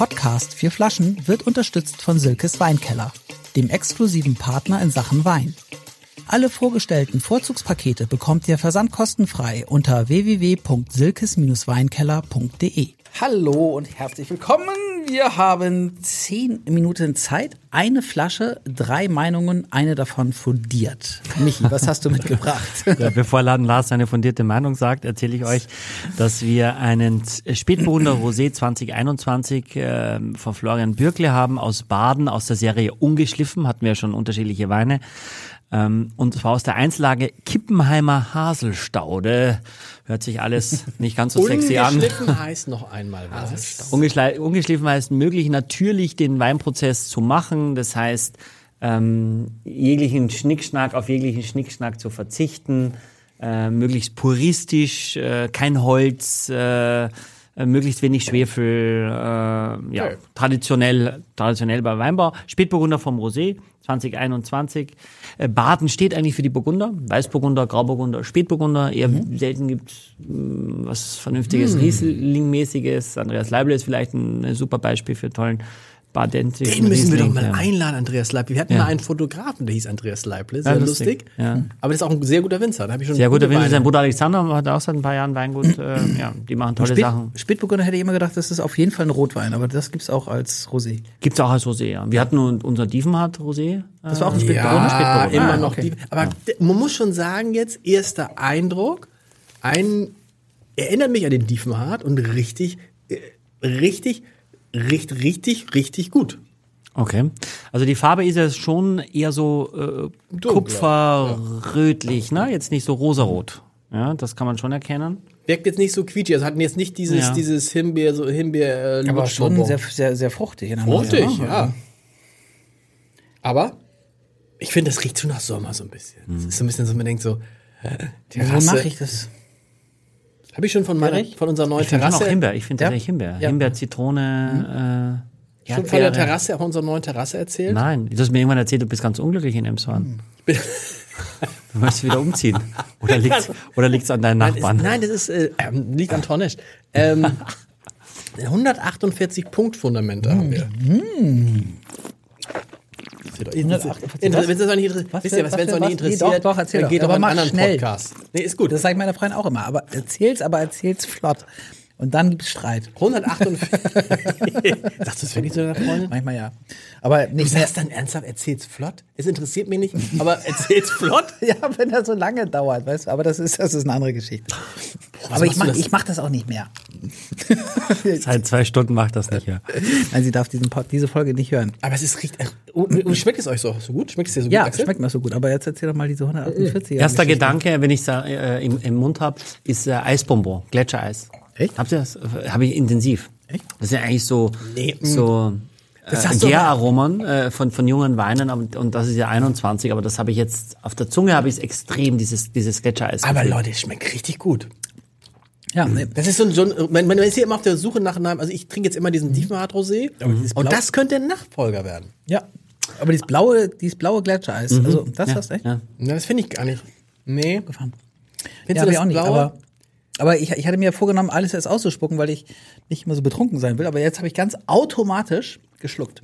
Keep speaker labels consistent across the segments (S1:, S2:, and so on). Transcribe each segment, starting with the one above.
S1: Podcast Vier Flaschen wird unterstützt von Silkes Weinkeller, dem exklusiven Partner in Sachen Wein. Alle vorgestellten Vorzugspakete bekommt ihr versandkostenfrei unter www.silkes-weinkeller.de. Hallo und herzlich willkommen. Wir haben zehn Minuten Zeit, eine Flasche, drei Meinungen, eine davon fundiert. Michi, was hast du mitgebracht?
S2: Ja, bevor Laden Lars seine fundierte Meinung sagt, erzähle ich euch, dass wir einen Spätburgunder Rosé 2021 äh, von Florian Bürkle haben aus Baden, aus der Serie Ungeschliffen, hatten wir schon unterschiedliche Weine. Ähm, und zwar aus der Einzellage Kippenheimer Haselstaude. Hört sich alles nicht ganz so sexy an.
S3: Ungeschliffen heißt noch einmal was.
S2: Ungeschliffen heißt möglich natürlich den Weinprozess zu machen. Das heißt, ähm, jeglichen Schnickschnack, auf jeglichen Schnickschnack zu verzichten, äh, möglichst puristisch, äh, kein Holz, äh, äh, möglichst wenig Schwefel, äh, ja,
S3: Okay.
S2: traditionell, traditionell bei Weinbau. Spätburgunder vom Rosé 2021. Äh, Baden steht eigentlich für die Burgunder, Weißburgunder, Grauburgunder, Spätburgunder. Eher selten gibt was vernünftiges Riesling-mäßiges. Andreas Leibler ist vielleicht ein, ein super Beispiel für tollen badentischen
S3: Den müssen wir doch mal
S2: ja.
S3: einladen, Andreas Leible. Wir hatten
S2: Ja.
S3: mal einen Fotografen, der hieß Andreas Leible. Sehr
S2: Ja,
S3: lustig.
S2: lustig. Ja.
S3: Aber das ist auch ein sehr guter Winzer. Da habe ich schon
S2: Sehr
S3: gute
S2: guter Winzer. Sein Bruder Alexander hat auch seit ein paar Jahren Weingut. Äh, ja, die machen tolle
S1: Spät,
S2: Sachen.
S1: Spätburgunder hätte ich immer gedacht, das ist auf jeden Fall ein Rotwein, aber das gibt's auch als Rosé.
S2: Gibt's auch als Rosé, ja. Wir hatten unser Diefenhardt Rosé.
S1: Das war auch ein
S3: Ja,
S1: Spätburgunder?
S2: Spätburgunder.
S3: immer
S1: Ah,
S3: noch.
S1: okay.
S3: Aber man muss schon sagen jetzt, erster Eindruck, ein, erinnert mich an den Diefenhardt und richtig, äh, richtig, richtig, richtig, richtig gut.
S2: Okay. Also die Farbe ist ja schon eher so äh, kupferrötlich, ne? Jetzt nicht so rosarot. Ja, das kann man schon erkennen.
S3: Wirkt jetzt nicht so quietschig, also hatten jetzt nicht dieses,
S2: Ja.
S3: dieses Himbeer, so Himbeer, äh,
S1: Aber schon sehr, sehr, sehr fruchtig.
S3: Fruchtig,
S1: ne?
S3: ja. Aber ich finde, das riecht so nach Sommer so ein bisschen. Das ist so ein bisschen so, man denkt so, äh,
S1: Wo
S3: Terrasse.
S1: mache ich das?
S3: Habe ich schon von meiner, von unserer neuen
S2: Ich
S3: Terrasse.
S2: auch Himbeer. Ich finde
S1: Ja?
S2: tatsächlich Himbeer.
S1: Ja.
S2: Himbeer, Zitrone, äh,
S3: Schon von der. Terrasse, auch unserer neuen Terrasse erzählt.
S2: Nein, du hast mir irgendwann erzählt, du bist ganz unglücklich in Emshorn. Du möchtest wieder umziehen. Oder liegt's, oder liegt's an deinen Nachbarn?
S3: nein, das ist, äh, ähm, liegt an Tornisch. Ähm, 148 Punktfundamente haben wir. Seht ihr,
S1: 148
S3: Inter-
S1: was?
S3: Wenn es euch nicht interessiert, wisst ihr, was, wenn es euch nicht
S1: was? Nee,
S3: interessiert,
S1: doch, doch, erzähl
S3: dann
S1: doch.
S3: geht doch an einen anderen
S1: schnell.
S3: Podcast. Nee, ist gut.
S1: Das sage ich meiner Freundin auch immer. Aber erzähl's, aber erzähl's flott. Und dann gibt's Streit.
S3: 148. Sagst du das wirklich zu deiner Freundin?
S1: Manchmal ja. Aber
S3: Du
S1: nicht mehr.
S3: sagst dann ernsthaft, erzähl's flott? Es interessiert mich nicht, aber erzähl's flott?
S1: Ja, wenn das so lange dauert, weißt du. Aber das ist, das ist eine andere Geschichte. aber ich
S3: du
S1: mach, ich mach das auch nicht mehr.
S2: Seit zwei Stunden macht das nicht, ja.
S1: Nein, sie darf diesen Pod, diese Folge nicht hören.
S3: Aber es ist richtig. Und, und schmeckt es euch so, so gut? Schmeckt es dir so gut?
S1: Ja, schmeckt mir so gut. Aber jetzt erzähl doch mal diese 148.
S2: Erster Gedanke, wenn ich es äh, im, im Mund habe, ist äh, Eisbonbon, Gletschereis.
S1: Echt?
S2: Habt ihr das? Habe ich intensiv.
S1: Echt?
S2: Das sind eigentlich so,
S3: Nee, mm.
S2: so
S3: Das
S2: äh, Gäraromen äh, von, von jungen Weinen und, und das ist ja 21, aber das habe ich jetzt, auf der Zunge habe ich es extrem, dieses, dieses Gletschereis.
S3: Aber. Leute, es schmeckt richtig gut.
S1: Ja, nee.
S3: Das ist so ein, so ein man, man ist hier immer auf der Suche nach einem, also ich trinke jetzt immer
S1: Mhm.
S3: diesen Tiefenhart Rosé und das könnte ein Nachfolger werden.
S1: ja. Aber dieses blaue, dieses blaue Gletschereis, also das
S2: ja,
S1: hast du echt
S2: ja.
S3: Na, das finde ich gar nicht. Nee.
S1: gefahren.
S3: Findest
S1: ja,
S3: du das
S1: auch nicht.
S3: blaue?
S1: Aber, aber ich, ich hatte mir vorgenommen, alles jetzt auszuspucken, weil ich nicht immer so betrunken sein will. Aber jetzt habe ich ganz automatisch geschluckt.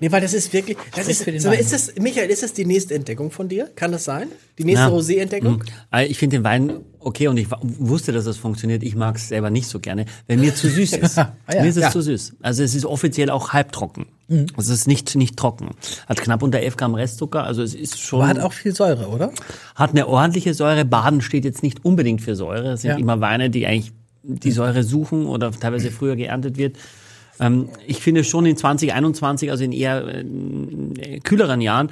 S3: Nee, weil das ist wirklich, das
S1: Spricht
S3: ist,
S1: Wein.
S3: ist das, Michael, ist das die nächste Entdeckung von dir? Kann das sein? Die nächste. Rosé-Entdeckung?
S2: Mhm. Also Ich finde den Wein okay und ich wusste, dass das funktioniert. Ich mag es selber nicht so gerne, wenn mir zu süß ist.
S1: Ah, ja.
S2: Mir ist es
S1: Ja.
S2: zu süß. Also es ist offiziell auch halbtrocken. Es ist nicht, nicht trocken. Hat knapp unter 11 Gramm Restzucker, also es ist schon...
S1: Aber hat auch viel Säure, oder?
S2: Hat eine ordentliche Säure. Baden steht jetzt nicht unbedingt für Säure. Es sind
S1: Ja.
S2: immer Weine, die eigentlich die Säure suchen oder teilweise früher geerntet wird. Ähm, ich finde schon in 2021, also in eher äh, kühleren Jahren,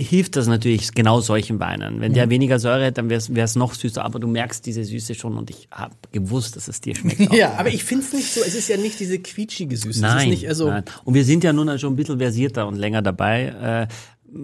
S2: hilft das natürlich genau solchen Weinen. Wenn der weniger Säure hat, dann wäre es noch süßer, aber du merkst diese Süße schon und ich habe gewusst, dass es dir schmeckt. auch.
S1: Ja.
S3: Aber ich finde es nicht so, es ist ja nicht diese quietschige Süße.
S2: Nein,
S3: nicht, also,
S2: nein. Und wir sind ja nun schon ein bisschen versierter und länger dabei. Äh,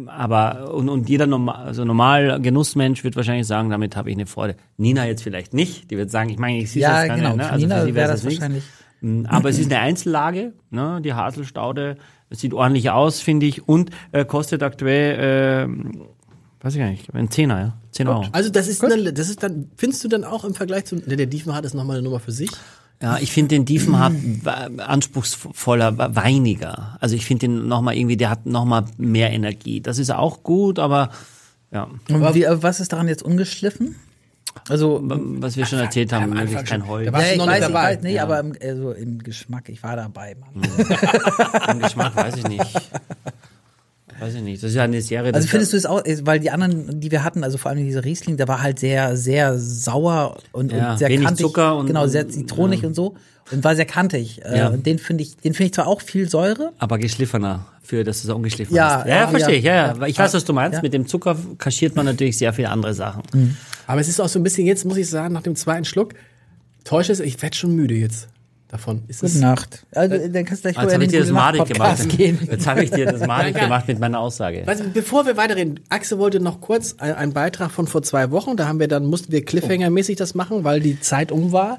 S2: aber und, und jeder normal, also normal Genussmensch wird wahrscheinlich sagen, damit habe ich eine Freude. Nina jetzt vielleicht nicht. Die wird sagen, ich meine, ich sehe
S1: Ja,
S2: das gar
S1: genau.
S2: nicht. Ne? Also
S1: Nina
S2: für sie
S1: wäre das
S2: nichts.
S1: wahrscheinlich-
S2: Mm, Aber es ist eine Einzellage, ne? die Haselstaude. Sieht ordentlich aus, finde ich. Und äh, kostet aktuell, äh, weiß ich gar nicht, ein Zehner, ja. Zehn Euro.
S3: also das ist, eine, das ist dann, findest du dann auch im Vergleich zu, der, der Diefenhardt ist nochmal eine Nummer für sich?
S2: Ja, ich finde den Diefenhardt anspruchsvoller, weiniger. Also ich finde den nochmal irgendwie, der hat nochmal mehr Energie. Das ist auch gut, aber ja.
S1: Und wie, äh, was ist daran jetzt ungeschliffen? Also,
S2: Was wir schon erzählt haben,
S3: Anfang
S2: kein. Heu.
S3: Da war- Warst
S1: ja,
S3: du
S1: ich
S3: noch nicht
S1: weiß, ich
S3: dabei?
S1: weiß, nee,
S2: Ja.
S1: aber im, also im Geschmack, ich war dabei, Mann.
S2: Im Geschmack weiß ich nicht. Weiß ich nicht. Das ist ja eine Serie.
S1: Also findest du es auch, weil die anderen, die wir hatten, also vor allem dieser Riesling, der war halt sehr, sehr sauer und,
S2: Ja,
S1: und sehr
S2: wenig
S1: kantig.
S2: Zucker und-
S1: genau, sehr zitronig und so und war sehr kantig. Äh,
S2: Ja.
S1: Und den finde ich, den finde ich zwar auch viel Säure.
S2: aber geschliffener, für dass es ungeschliffen
S1: Ja,
S2: ist. Ja, ja,
S1: ja,
S2: verstehe ich. Ja,
S1: ja.
S2: ja. Ich weiß, was du meinst.
S1: Ja.
S2: Mit dem Zucker kaschiert man natürlich sehr viele andere Sachen.
S3: Aber es ist auch so ein bisschen, jetzt muss ich sagen, nach dem zweiten Schluck, täuscht es, ich werde schon müde jetzt davon. Ist es,
S1: Gute Nacht. Also, dann kannst du gleich
S2: Jetzt habe ich dir das madig gemacht.
S1: gehen.
S2: Jetzt habe ich dir das madig gemacht mit meiner Aussage.
S3: Du, bevor wir weiterreden, Axel wollte noch kurz ein- einen Beitrag von vor zwei Wochen, da haben wir dann, mussten wir Cliffhanger-mäßig das machen, weil die Zeit um war.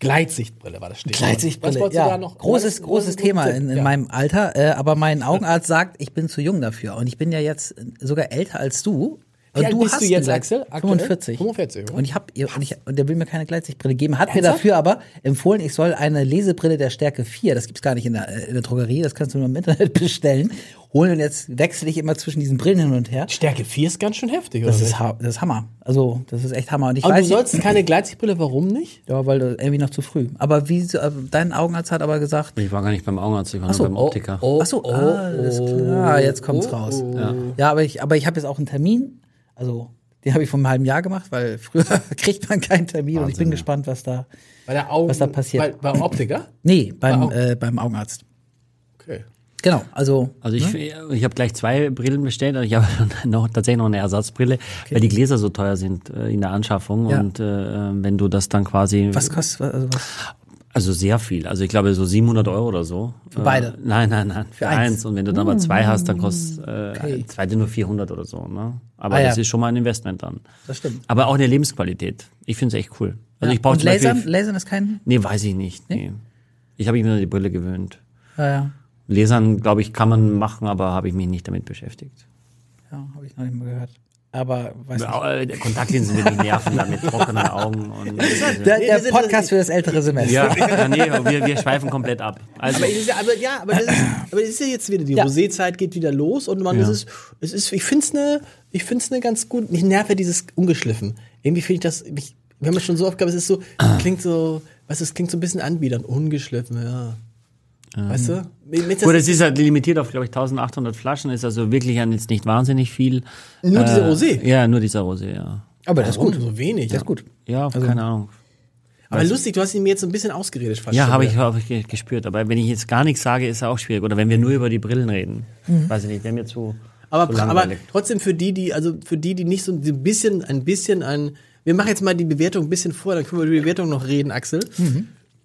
S3: Gleitsichtbrille war das Stichwort. Was
S1: Gleitsichtbrille, ja.
S3: da noch?
S1: großes, großes Thema in, in
S3: Ja.
S1: meinem Alter. Äh, aber mein Augenarzt sagt, ich bin zu jung dafür. Und ich bin ja jetzt sogar älter als du. Und
S3: Wie alt
S1: du
S3: bist
S1: hast
S3: du jetzt, Axel, aktuell?
S1: 45.
S3: 45, oder?
S1: Und ich hab ihr und, ich, und der will mir keine Gleitsichtbrille geben. Hat mir
S3: Ernsthaft?
S1: dafür aber empfohlen, ich soll eine Lesebrille der Stärke 4. Das gibt's gar nicht in der, äh, in der Drogerie. Das kannst du nur im Internet bestellen. Holen und jetzt wechsle ich immer zwischen diesen Brillen hin und her.
S3: Stärke 4 ist ganz schön heftig,
S1: Das
S3: oder?
S1: ist, ha- das ist Hammer. Also, das ist echt Hammer. Und ich
S3: Aber
S1: weiß
S3: du sollst keine Gleitsichtbrille, warum nicht?
S1: ja, weil das irgendwie noch zu früh. Aber wie, äh, dein Augenarzt hat aber gesagt,
S2: Ich war gar nicht beim Augenarzt, ich war
S1: so,
S2: nur beim Optiker.
S3: Oh,
S1: Ach so, alles klar, jetzt kommt's raus. Ja. aber ich, aber ich habe jetzt auch einen Termin. Also, den habe ich vor einem halben Jahr gemacht, weil früher kriegt man keinen Termin und ich bin gespannt, was da.
S3: Bei der Augen,
S1: Was da passiert.
S3: Bei, beim Optiker?
S1: Nee, beim,
S3: Au-
S1: äh, beim Augenarzt.
S3: Okay.
S1: Genau, also.
S2: Also ich, ich habe gleich zwei Brillen bestellt und ich habe noch tatsächlich noch eine Ersatzbrille, weil die Gläser so teuer sind äh, in der Anschaffung
S1: Ja.
S2: und äh, wenn du das dann quasi
S1: Was kostet, also was?
S2: Also sehr viel, also ich glaube so 700 Euro oder so. Für
S1: beide?
S2: Nein, nein, nein, für,
S1: eins?
S2: eins. und wenn du dann mal zwei hast, dann kostet äh, zweite nur 400 oder so. Ne? Aber
S1: Ah, ja.
S2: das ist schon mal ein Investment dann.
S1: Das stimmt.
S2: Aber auch eine Lebensqualität. Ich finde es echt cool. Also ich brauche
S1: und Lasern? Lasern ist kein.
S2: Nee, weiß ich nicht. Nee. Ich habe mich nur an die Brille gewöhnt.
S1: Ja, ja.
S2: Lesern, glaube ich, kann man machen, aber habe ich mich nicht damit beschäftigt.
S1: Ja, habe ich noch nicht mal gehört. Aber weiß nicht.
S2: Äh, Kontaktlinsen will mich nerven da mit trockenen Augen. Und
S1: Der, der
S3: das ist-
S1: Podcast für das ältere Semester.
S2: ja, ja, nee, wir, wir schweifen komplett ab. Also,
S3: Aber, es ist ja, aber ja, aber das ist, aber das ist ja jetzt wieder, die
S1: Ja.
S3: Rosé-Zeit geht wieder los und man,
S2: Ja.
S3: es ist, es ist, ich finde es eine, ich finde es eine ganz gut, mich nervt ja dieses ungeschliffen. Irgendwie finde ich das, mich, wir haben es schon so oft gehabt, es ist so, klingt so, weißt du, es klingt so ein bisschen anbiedernd, ungeschliffen, ja. Weißt du?
S2: Gut,
S3: das,
S2: es ist halt limitiert auf, glaube ich, 1800 Flaschen, ist also wirklich jetzt nicht wahnsinnig viel.
S3: nur dieser
S2: Äh,
S3: Rosé.
S2: Ja, nur dieser Rosé, ja.
S1: Aber das ist gut.
S3: so wenig.
S1: Das ist gut.
S2: Ja, keine Ahnung.
S3: Aber lustig, du hast ihn mir jetzt so ein bisschen ausgeredet fast
S2: Ja, habe ich, hab ich ge- gespürt. Aber wenn ich jetzt gar nichts sage, ist es auch schwierig. Oder wenn wir nur über die Brillen reden. Weiß ich nicht, wäre mir zu,
S3: Aber,
S2: zu
S3: aber trotzdem für die, die, also für die, die nicht so ein bisschen, ein bisschen ein, wir machen jetzt mal die Bewertung ein bisschen vor, dann können wir über die Bewertung noch reden, Axel.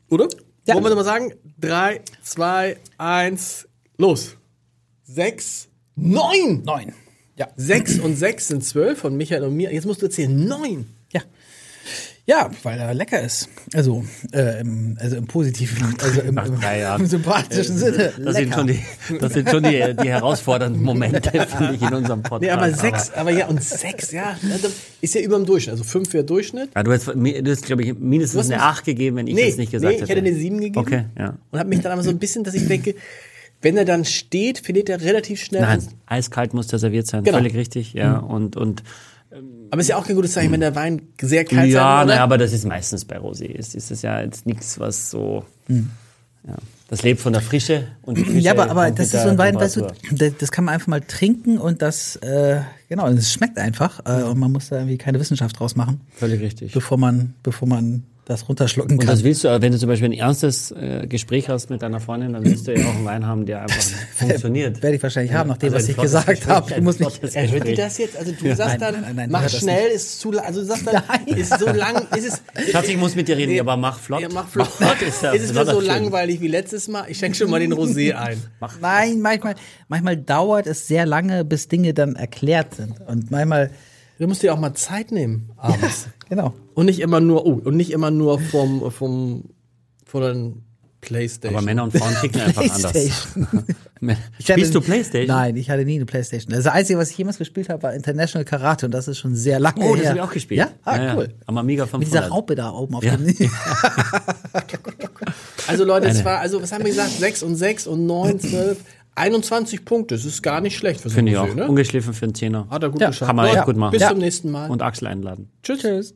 S3: Oder?
S1: Ja.
S3: Wollen wir mal sagen? Drei, zwei, eins, los. Sechs, neun!
S1: Neun. Ja.
S3: Sechs und sechs sind zwölf von Michael und mir. Jetzt musst du erzählen, neun.
S1: Ja. Ja, weil er lecker ist. Also, äh, im, also im positiven, also im, im, im sympathischen Sinne.
S2: Das sind schon die, das sind schon die, die herausfordernden Momente, finde ich, in unserem Podcast.
S3: Nee, aber sechs, aber ja, und sechs, ja, also ist ja über dem Durchschnitt. Also fünf wäre Durchschnitt.
S2: Ja, du hast, du hast glaube ich, mindestens eine 8 gegeben, wenn ich
S3: Nee,
S2: das nicht gesagt
S3: nee, ich
S2: hätte.
S3: hätte eine sieben gegeben.
S2: Okay, ja.
S3: Und habe mich dann aber so ein bisschen, dass ich denke, wenn er dann steht, verliert er relativ schnell.
S2: Nein, eiskalt muss der serviert sein,
S3: Genau.
S2: völlig richtig, ja. Und, und
S3: Aber ist ja auch kein gutes Zeichen, wenn der Wein sehr kalt
S2: ja,
S3: sein
S2: na,
S3: oder?
S2: aber das ist meistens bei Rosé. Ist, ist das ja jetzt nichts, was so.
S3: Hm.
S2: Ja. Das lebt von der Frische und die Frische
S1: Ja, aber, aber das ist so ein Wein, weißt du, das, kann man einfach mal trinken und das, äh, genau, und es schmeckt einfach äh, und man muss da irgendwie keine Wissenschaft draus machen,
S2: Völlig richtig.
S1: bevor man, bevor man das runterschlucken
S2: Und
S1: kann.
S2: das willst du, wenn du zum Beispiel ein ernstes äh, Gespräch hast mit deiner Freundin, dann willst du ja auch einen Wein haben, der einfach funktioniert.
S1: Werde ich wahrscheinlich haben, nach dem,
S2: Also
S1: was ich gesagt habe. Ich muss mich,
S2: flottes
S3: Erhöht die
S2: Gespräch.
S3: das jetzt? Also du sagst
S1: Nein,
S3: dann,
S1: nein, nein,
S3: mach
S1: hört
S3: schnell, ist zu lang. Also du sagst dann, ist so lang, ist es.
S2: Schatz, ich muss mit dir reden,
S3: Nee.
S2: aber mach flott.
S3: Ja, mach flott.
S2: ist ja
S3: ist es wieder so
S2: schön.
S3: langweilig wie letztes Mal? Ich schenke schon mal den Rosé ein.
S1: nein, manchmal, manchmal dauert es sehr lange, bis Dinge dann erklärt sind. Und manchmal,
S3: Du musst dir auch mal Zeit nehmen abends.
S1: Genau.
S3: Und nicht immer nur, oh, und nicht immer nur vom, vom, von der Playstation.
S2: Aber Männer und Frauen ticken einfach anders.
S1: Ich hatte-
S2: Spielst du Playstation?
S1: Nein, ich hatte nie eine Playstation. Das Einzige, was ich jemals gespielt habe, war International Karate und das ist schon sehr lange
S2: Oh, das
S1: her.
S2: habe ich auch gespielt.
S1: Ja? Ah,
S2: ja,
S1: cool.
S2: Ja. Am Amiga 500.
S1: Mit dieser Raupe da oben auf
S2: Ja.
S1: dem
S3: Also Leute, es war, also was haben wir gesagt? 6 und 6 und 9, 12, 21 Punkte. Das ist gar nicht schlecht für so
S2: Finde ich auch.
S3: Ne?
S2: Ungeschliffen für einen Zehner.
S3: Hat er gut
S1: Ja,
S3: geschafft.
S2: kann man echt gut machen.
S3: Bis
S1: Ja.
S3: zum nächsten Mal.
S2: Und Axel einladen.
S3: tschüss. Tschüss.